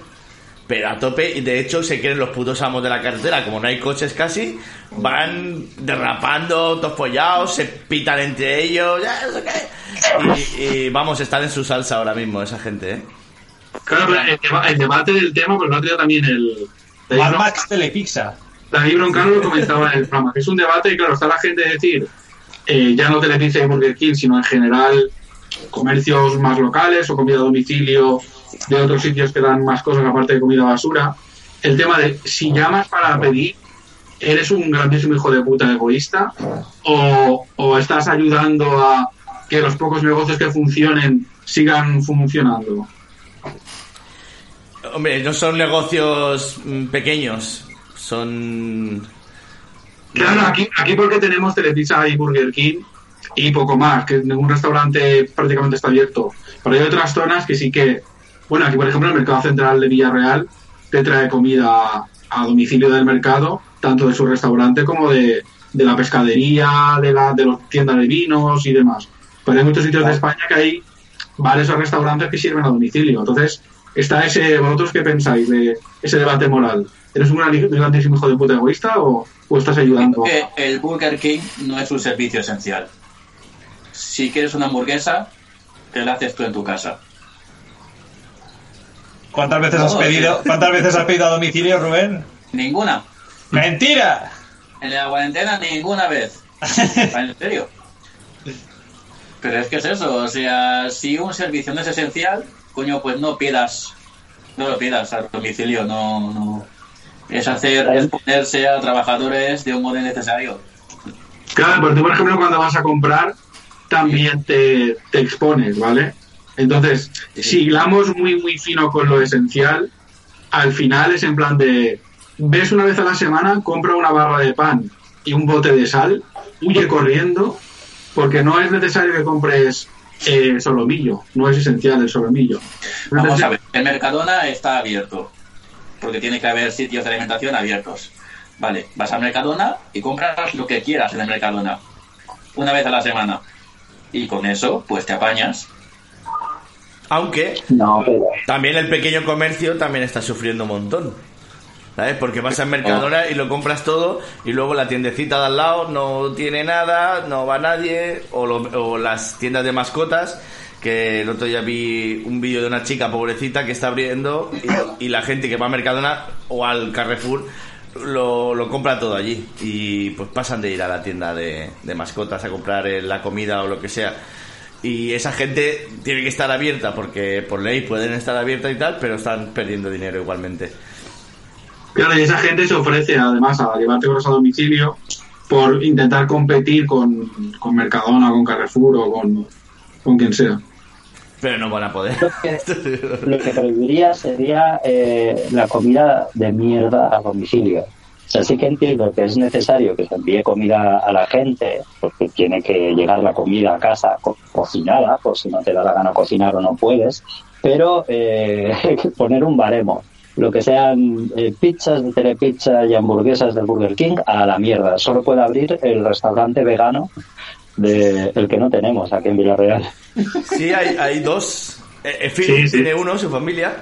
pero a tope y de hecho se creen los putos amos de la carretera, como no hay coches casi, van derrapando, todos follados, se pitan entre ellos, ya no sé qué. Y, y vamos, están en su salsa ahora mismo esa gente, ¿eh? Claro, pero el, deba- el debate del tema, pues lo ha tenido también el. Mad Bron- Max Telepizza. David Broncano lo comentaba en el programa, que es un debate y claro, está la gente de decir, eh, ya no Telepizza y Burger King, sino en general comercios más locales o comida a domicilio de otros sitios que dan más cosas aparte de comida basura. El tema de si llamas para pedir, ¿eres un grandísimo hijo de puta egoísta? ¿O, o estás ayudando a que los pocos negocios que funcionen sigan funcionando? Hombre, no son negocios mm, pequeños, son... Claro, aquí, aquí porque tenemos Telepizza y Burger King y poco más, que ningún restaurante prácticamente está abierto. Pero hay otras zonas que sí que, bueno, aquí por ejemplo el Mercado Central de Villarreal te trae comida a domicilio del mercado, tanto de su restaurante como de, de la pescadería, de la de las tiendas de vinos y demás. Pero hay muchos sitios de España que hay bares o restaurantes que sirven a domicilio. Entonces, está ese, vosotros qué pensáis de ese debate moral? ¿Eres un gran- grandísimo hijo de puta egoísta o, o estás ayudando? que el Burger King no es un servicio esencial. Si quieres una hamburguesa, te la haces tú en tu casa. ¿Cuántas veces has pedido, cuántas veces has pedido a domicilio, Rubén? Ninguna. ¡Mentira! En la cuarentena ninguna vez. ¿En serio? Pero es que es eso, o sea, si un servicio no es esencial, coño, pues no pidas, no lo pidas al domicilio, no, no. Es hacer, es ponerse a trabajadores de un modo innecesario. Claro, tú, por ejemplo, cuando vas a comprar, también te, te expones, ¿vale? Entonces, si hilamos muy, muy fino con lo esencial, al final es en plan de, ves una vez a la semana, compra una barra de pan y un bote de sal, huye corriendo, porque no es necesario que compres eh, solomillo, no es esencial el solomillo. Vamos a ver, el Mercadona está abierto, porque tiene que haber sitios de alimentación abiertos. Vale, vas al Mercadona y compras lo que quieras en el Mercadona, una vez a la semana. Y con eso, pues te apañas. Aunque No, pero también el pequeño comercio también está sufriendo un montón. ¿Sabes? Porque vas al Mercadona y lo compras todo y luego la tiendecita de al lado no tiene nada, no va nadie, o, lo- o las tiendas de mascotas, que el otro día vi un vídeo de una chica pobrecita que está abriendo y, y la gente que va al Mercadona o al Carrefour lo, lo compra todo allí y pues pasan de ir a la tienda de, de mascotas a comprar eh, la comida o lo que sea. Y esa gente tiene que estar abierta porque por ley pueden estar abiertas y tal, pero están perdiendo dinero igualmente. Claro, y esa gente se ofrece además a llevarte cosas a domicilio por intentar competir con, con Mercadona, con Carrefour o con, con quien sea. Pero no van a poder. lo que, lo que prohibiría sería eh, la comida de mierda a domicilio. Sea, sí que entiendo que es necesario que se envíe comida a la gente, porque tiene que llegar la comida a casa co- cocinada, por si no te da la gana cocinar o no puedes, pero eh, hay que poner un baremo. Lo que sean eh, pizzas de Telepizza y hamburguesas del Burger King, a la mierda. Solo puede abrir el restaurante vegano de el que no tenemos aquí en Villarreal. Sí, hay, hay dos. Eh, eh, Phil Sí, sí. tiene uno, su familia.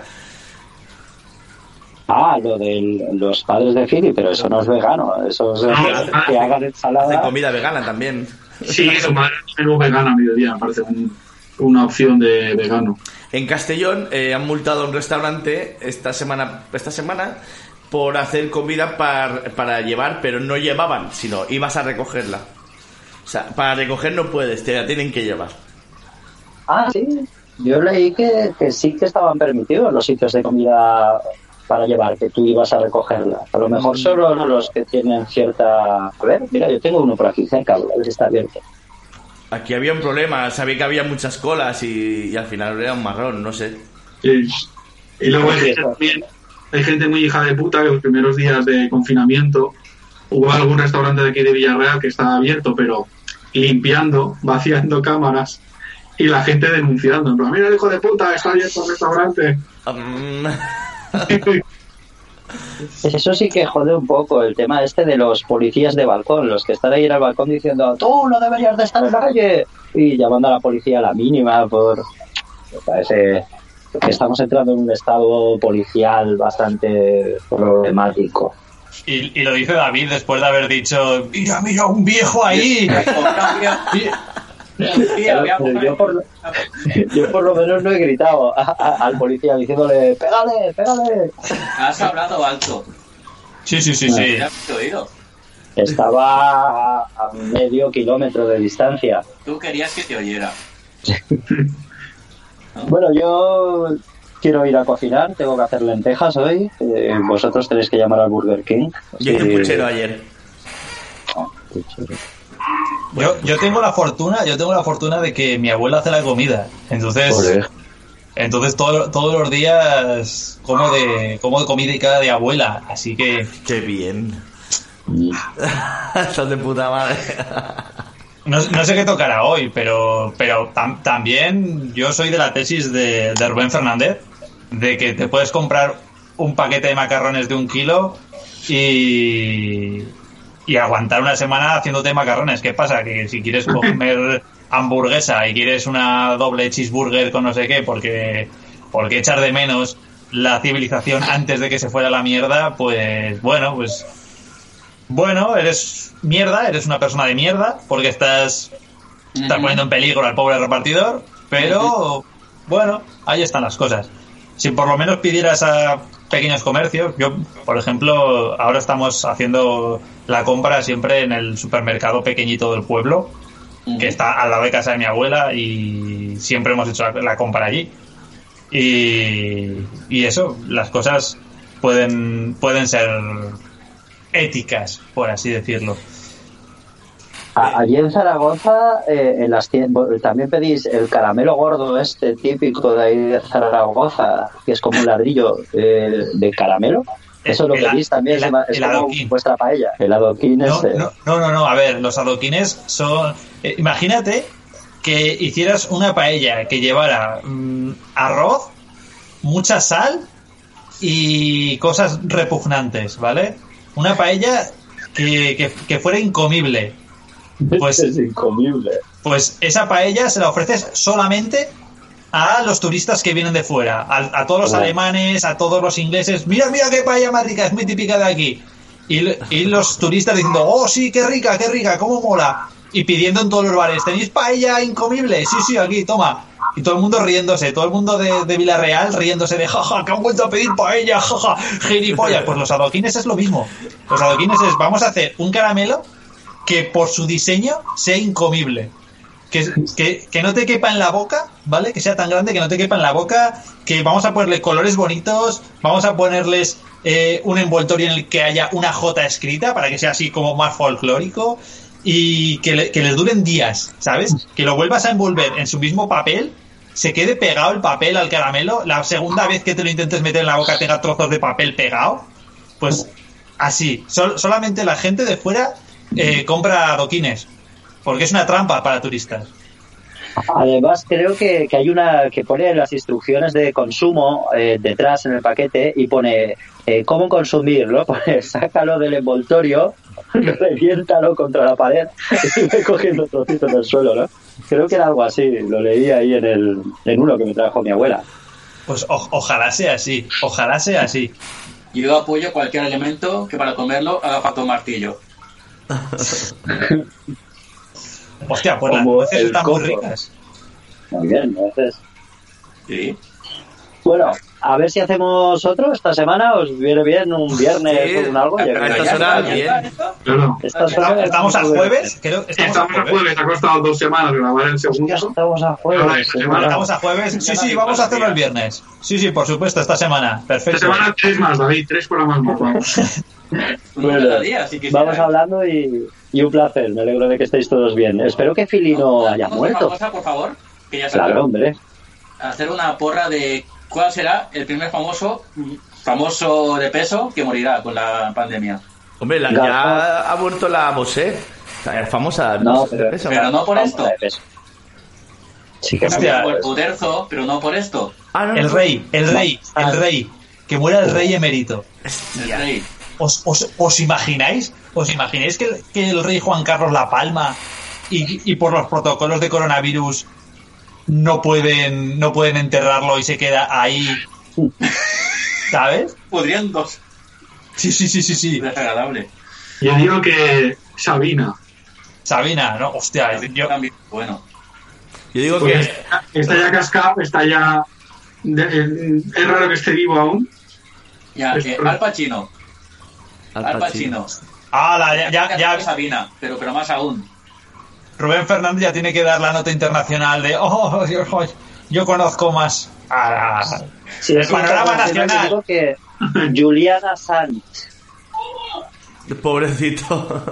Ah, lo de los padres de Philly, pero eso no es vegano. Eso es No, que hagan Hace ensalada. comida vegana también. Sí, su madre menú vegana a mediodía, me parece un- una opción de vegano. En Castellón eh, han multado a un restaurante esta semana, esta semana por hacer comida par- para llevar, pero no llevaban, sino ibas a recogerla. O sea, para recoger no puedes, te la tienen que llevar. Ah, sí. Yo leí que, que sí que estaban permitidos los sitios de comida para llevar, que tú ibas a recogerla. A lo mejor solo los que tienen cierta... A ver, mira, yo tengo uno por aquí cerca, a ver si está abierto. Aquí había un problema, sabía que había muchas colas y, y al final era un marrón, no sé. Sí. Y luego hay gente, también- hay gente muy hija de puta que los primeros días de confinamiento hubo algún restaurante de aquí de Villarreal que estaba abierto, pero limpiando, vaciando cámaras y la gente denunciando. En plan, mira el hijo de puta, está abierto el restaurante. Mm, Eso sí que jode un poco el tema este de los policías de balcón, los que están ahí en el balcón diciendo tú no deberías de estar en la calle y llamando a la policía a la mínima por... Me parece que estamos entrando en un estado policial bastante problemático. Y, y lo dice David después de haber dicho, mira, mira, un viejo ahí. Yo, por, lo- yo por lo menos no he gritado a- a- al policía diciéndole pégale, pégale. Has hablado alto. Sí, sí, sí, sí. ¿Ya has oído? Estaba a, a medio kilómetro de distancia. Tú querías que te oyera. Bueno, yo quiero ir a cocinar, tengo que hacer lentejas hoy. eh, vosotros tenéis que llamar al Burger King. yo hice puchero ayer. Yo, yo tengo la fortuna, yo tengo la fortuna de que mi abuela hace la comida. Entonces, entonces todo- todos los días como de, como de comida de abuela. Así que Qué bien. Estás de puta madre. no, no sé qué tocará hoy, pero, pero tam- también yo soy de la tesis de, de Rubén Fernández, de que te puedes comprar un paquete de macarrones de un kilo y, y aguantar una semana haciéndote macarrones. ¿Qué pasa? Que si quieres comer hamburguesa y quieres una doble cheeseburger con no sé qué, porque, porque echar de menos la civilización antes de que se fuera a la mierda, pues bueno, pues bueno, eres mierda, eres una persona de mierda, porque estás, estás poniendo en peligro al pobre repartidor, pero bueno, ahí están las cosas. Si por lo menos pidieras a pequeños comercios, yo, por ejemplo, ahora estamos haciendo la compra siempre en el supermercado pequeñito del pueblo, que está al lado de casa de mi abuela y siempre hemos hecho la, compra allí. Y, y eso, las cosas pueden, pueden ser éticas, por así decirlo. A- Allí en Zaragoza, eh, en las también pedís el caramelo gordo este típico de ahí de Zaragoza, que es como un ladrillo eh, de caramelo. Eso lo El- pedís también, el- es el como adoquín. vuestra paella. El adoquín No, ese. no, no, no, no, a ver, los adoquines son... eh, imagínate que hicieras una paella que llevara mm, arroz, mucha sal y cosas repugnantes, ¿vale? Una paella que, que- que fuera incomible. Pues, es incomible. pues esa paella se la ofreces solamente a los turistas que vienen de fuera, a, a todos los alemanes, a todos los ingleses. Mira, mira qué paella más rica, es muy típica de aquí. Y, y los turistas diciendo, oh sí, qué rica, qué rica, cómo mola. Y pidiendo en todos los bares, ¿tenéis paella incomible? Sí, sí, aquí, toma. Y todo el mundo riéndose, todo el mundo de, de Villarreal riéndose de jaja, que han vuelto a pedir paella, jaja, gilipollas. Pues los adoquines es lo mismo. Los adoquines es, vamos a hacer un caramelo que por su diseño sea incomible. Que, que, que no te quepa en la boca, ¿vale? Que sea tan grande que no te quepa en la boca, que vamos a ponerle colores bonitos, vamos a ponerles eh, un envoltorio en el que haya una J escrita para que sea así como más folclórico y que, le- que les duren días, ¿sabes? Que lo vuelvas a envolver en su mismo papel, se quede pegado el papel al caramelo, la segunda vez que te lo intentes meter en la boca tenga trozos de papel pegado, pues así. Sol- solamente la gente de fuera eh, compra adoquines. Porque es una trampa para turistas. Además, creo que, que hay una que pone las instrucciones de consumo eh, detrás en el paquete y pone eh, cómo consumirlo. Pone sácalo del envoltorio, reviéntalo contra la pared y ve cogiendo trocitos del suelo, ¿no? Creo que era algo así. Lo leí ahí en, el, en uno que me trajo mi abuela. Pues o- ojalá sea así. Ojalá sea así. Yo apoyo cualquier elemento que para comerlo haga falta un martillo. Hostia, pues las Como nueces el están coco. muy ricas. Muy bien, entonces. Sí. Bueno, a ver si hacemos otro esta semana. ¿Os viene bien un viernes Sí, o un algo? Ya a que- estas ya horas, está, ya bien. Claro. Estas Estamos, a jueves. Creo, estamos, Estamos a jueves. jueves, ha costado dos semanas grabar el segundo. estamos a jueves. Esta semana Estamos a jueves. Sí, sí, vamos a hacerlo el viernes. Sí, sí, por supuesto, esta semana. Esta Perfecto. semana tres más, David, tres programas más. Vamos. Bueno. Vamos hablando y, y un placer. Me alegro de que estéis todos bien. Espero que Fili no haya muerto. cosa, por favor, que ya Claro, hombre. Hacer una porra de cuál será el primer famoso famoso de peso que morirá con la pandemia. Hombre, la- ya ha vuelto la Bosé. Es famosa. No, sé, pero- esa- Pero no por esto. Sí que Hostia. acuerdo. Uderzo, pero no por esto. Ah, no, El rey, el rey, el rey. Que muera el rey emérito. El rey. ¿Os, os, os imagináis? ¿Os imagináis que, el- que el rey Juan Carlos La Palma y, y por los protocolos de coronavirus no pueden, no pueden enterrarlo y se queda ahí? ¿Sabes? Podrían dos. Sí, sí, sí, sí, sí. Desagradable. Yo digo que Sabina. Sabina, ¿no? Hostia, yo, También, bueno. Yo digo Porque que. está, está ya cascado, está ya. de- es raro que esté vivo aún. Ya, Es eh, pro- Al Pacino. Al Al Pacino. Pacino. ¡Hala! ya, ya, ya- Sabina, pero, pero más aún. Rubén Fernández ya tiene que dar la nota internacional de oh, yo, yo conozco más a Sí, el es panorama nacional. digo que Juliana Sánchez. Pobrecito.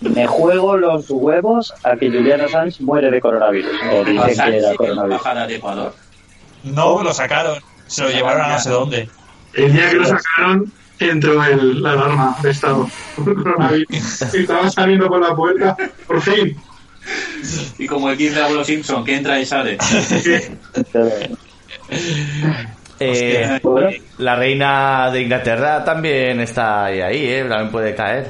Me juego los huevos a que Juliana Sánchez muere de coronavirus. O dicen que era coronavirus. de Ecuador. No, lo sacaron. Se lo llevaron a no sé dónde. El día que lo sacaron, entró el, la alarma de estado. Coronavirus. Y Estaba saliendo por la puerta. Por fin. Y como el GIF de Abuelo Simpson, que entra y sale. Eh, la reina de Inglaterra también está ahí, ahí, ¿eh? También puede caer.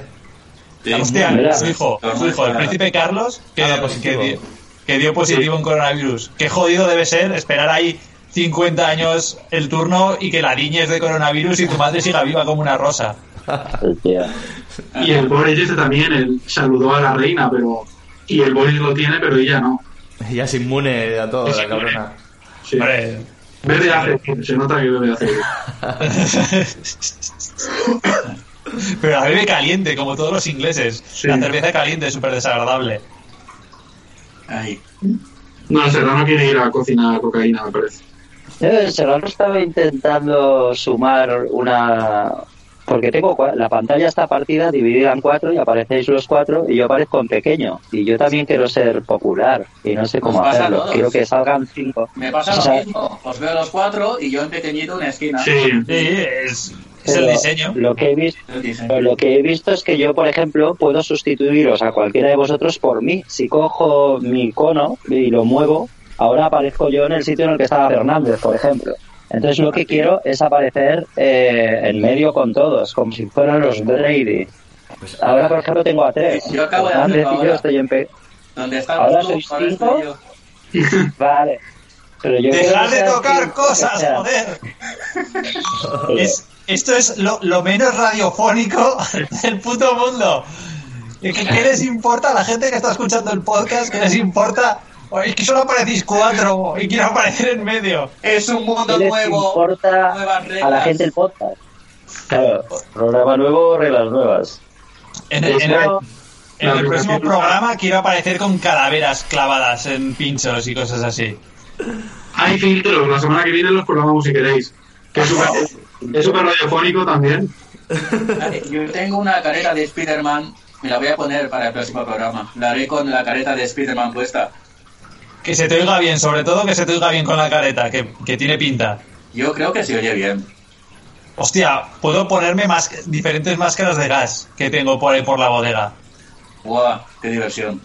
Su hijo, su hijo, el príncipe Carlos, que, que, dio, que dio positivo en coronavirus. Qué jodido debe ser esperar ahí 50 años el turno y que la niña es de coronavirus y tu madre siga viva como una rosa. Y el Boris este también, él saludó a la reina, pero. Y el Boris lo tiene, pero ella no. Ya es inmune a todo, Es la inmune. cabrona. Sí. Bebe hace, se nota que bebe hace. pero la bebe caliente, como todos los ingleses. Sí. La cerveza caliente es súper desagradable. Ahí. No, Serrano quiere ir a cocinar cocaína, me parece. Eh, Serrano estaba intentando sumar una... Porque tengo cua- la pantalla está partida, dividida en cuatro y aparecéis los cuatro y yo aparezco en pequeño. Y yo también quiero ser popular y no sé cómo hacerlo. todos. Quiero que salgan cinco. Me pasa O lo sea, mismo. Os veo los cuatro y yo en pequeñito en una esquina. Sí. Sí, es, es el diseño. Lo que he visto lo que he visto es que yo, por ejemplo, puedo sustituiros a cualquiera de vosotros por mí. Si cojo mi icono y lo muevo, ahora aparezco yo en el sitio en el que estaba Fernández, por ejemplo. Entonces lo que quiero es aparecer eh, en medio con todos, como si fueran los Brady. Ahora, por ejemplo, tengo a tres. Yo acabo de Fernández hacerlo y yo estoy en... pe- Donde está Ahora tú, sois cinco. Vale. Pero yo quiero Dejar que de tocar o cosas, sea, joder. Es, esto es lo, lo menos radiofónico del puto mundo. ¿Y ¿Qué, qué les importa a la gente que está escuchando el podcast? ¿Qué les importa? Es que solo aparecéis cuatro y quiero aparecer en medio. Es un mundo ¿Qué les nuevo. importa nuevas reglas. a la gente el podcast? Claro, programa nuevo, reglas nuevas. En el, en el- Eso- en el La próximo programa quiero aparecer con calaveras clavadas en pinchos y cosas así. Hay filtros, la semana que viene los programamos si queréis. Que es súper es súper radiofónico también. Yo tengo una careta de Spider-Man. Me la voy a poner para el próximo programa. La haré con la careta de Spider-Man puesta. Que se te oiga bien, sobre todo que se te oiga bien con la careta, que, que tiene pinta. Yo creo que se oye bien. Hostia, puedo ponerme más, diferentes máscaras de gas que tengo por ahí por la bodega. ¡Guau! ¡Qué diversión!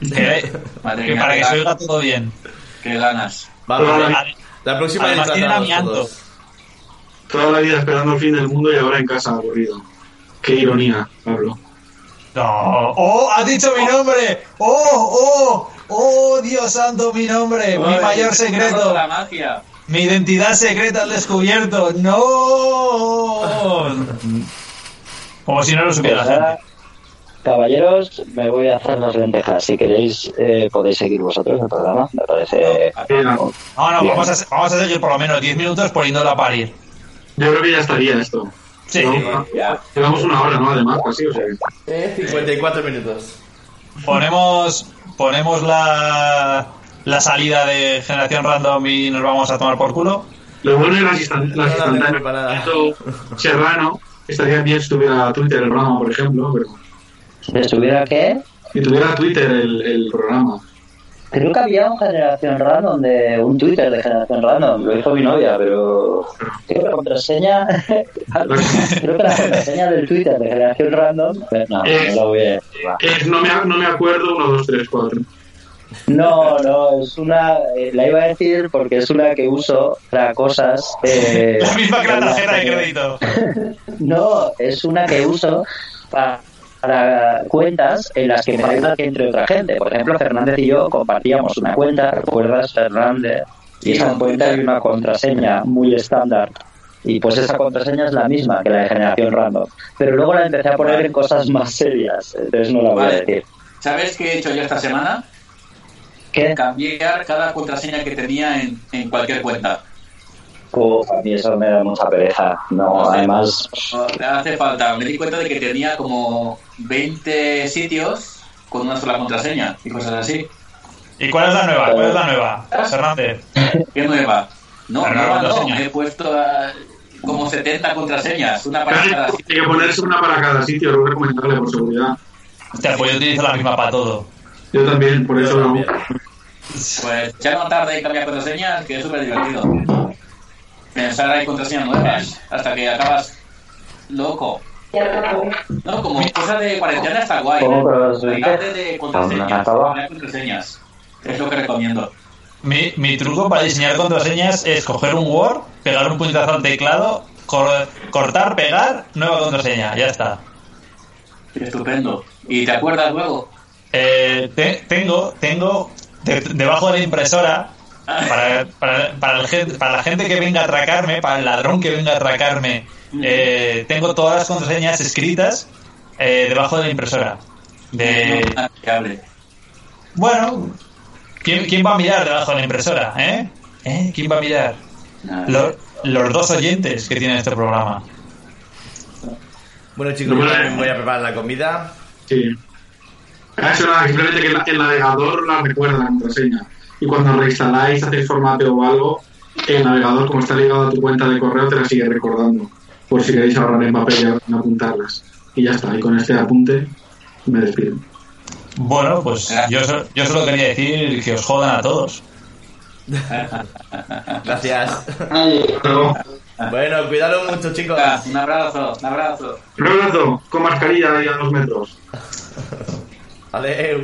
Que- Madre que mía, para que se oiga todo bien. ¡Qué ganas! Vamos, la, la, la próxima Además tienen amianto. todos. toda la vida esperando el fin del mundo y ahora en casa aburrido. Qué ironía, Pablo. No. ¡Oh! ¡Has dicho mi nombre! ¡Oh! ¡Oh! ¡Oh! Dios santo, mi nombre! mi Ay, mayor secreto. la magia! Mi identidad secreta al descubierto. ¡No! Como si no lo supiera Pues gente. caballeros, me voy a hacer las lentejas. Si queréis, eh, podéis seguir vosotros el programa. Me parece. No, no, Bien. vamos a, vamos a seguir por lo menos 10 minutos poniéndolo a parir. Yo creo que ya estaría esto. Sí. Llevamos, Ya. llevamos una hora, ¿no? Además, casi, o sea. Eh, 54 minutos. Ponemos, ponemos la, la salida de generación random y nos vamos a tomar por culo. Lo bueno de las, instan- las instantáneas. Serrano, estaría bien si tuviera Twitter el programa, por ejemplo, pero Si estuviera qué? si tuviera Twitter el, el programa. Creo que había un Generación Random de un Twitter de Generación Random, lo hizo mi novia, pero creo que la contraseña, creo que la contraseña del Twitter de Generación Random, eh, no, no la voy a decir. Es, no, me, no me acuerdo, 1, 2, 3, 4. No, no, es una, eh, la iba a decir porque es una que uso para cosas. eh, La misma que la tarjeta de crédito. No, es una que uso para, para cuentas en las que me que entre otra gente. Por ejemplo, Fernández y yo compartíamos una cuenta, ¿recuerdas, Fernández? Y esa cuenta hay una contraseña muy estándar. Y pues esa contraseña es la misma que la de generación random. Pero luego la empecé a poner en cosas más serias, entonces no la voy a decir. ¿Sabes qué he hecho yo esta semana? ¿Qué? Cambiar cada contraseña que tenía en, en cualquier cuenta. Uf, a mí eso me da mucha pereza. No, No además, hace falta. Me di cuenta de que tenía como 20 sitios con una sola contraseña y cosas así. ¿Y cuál es la nueva? ¿Cuál es la nueva? Fernández. ¿Qué nueva? No, La nueva no. He puesto ah, como 70 contraseñas, una para cada Hay sitio. que ponerse una para cada sitio, es recomendable por seguridad. Hostia, pues yo utilizo la misma para todo. Yo también, por eso lo también. Pues ya no tarde en cambiar contraseñas, que es súper divertido. Pensar hay contraseñas nuevas hasta que acabas loco. No, como cosa de cuarentena está guay. ¿Cómo de contraseñas. contraseñas. Es lo que recomiendo. Mi, mi truco para diseñar contraseñas es coger un Word, pegar un puñetazo al teclado, cor- cortar, pegar, nueva contraseña, ya está. Estupendo. ¿Y te acuerdas luego? Eh, te- tengo, tengo de- debajo de la impresora para, para, para, el gen- para la gente que venga a atracarme, para el ladrón que venga a atracarme, eh, tengo todas las contraseñas escritas eh, debajo de la impresora. De, bueno, ¿quién, quién va a mirar debajo de la impresora? ¿Eh? ¿Eh? ¿Quién va a mirar? Los, los dos oyentes que tienen este programa. Bueno, chicos, No yo me la- también voy a preparar la comida. Sí. Eso nada, simplemente que la- el navegador la recuerda la contraseña. Y cuando reinstaláis, hacéis formateo o algo, el navegador, como está ligado a tu cuenta de correo, te la sigue recordando. Por si queréis ahorrar en papel y apuntarlas. Y ya está, y con este apunte me despido. Bueno, pues yo, so- yo solo quería decir que os jodan a todos. Gracias. Luego, bueno, cuidado mucho, chicos. Un abrazo, un abrazo. un abrazo, con mascarilla y a dos metros. Adiós.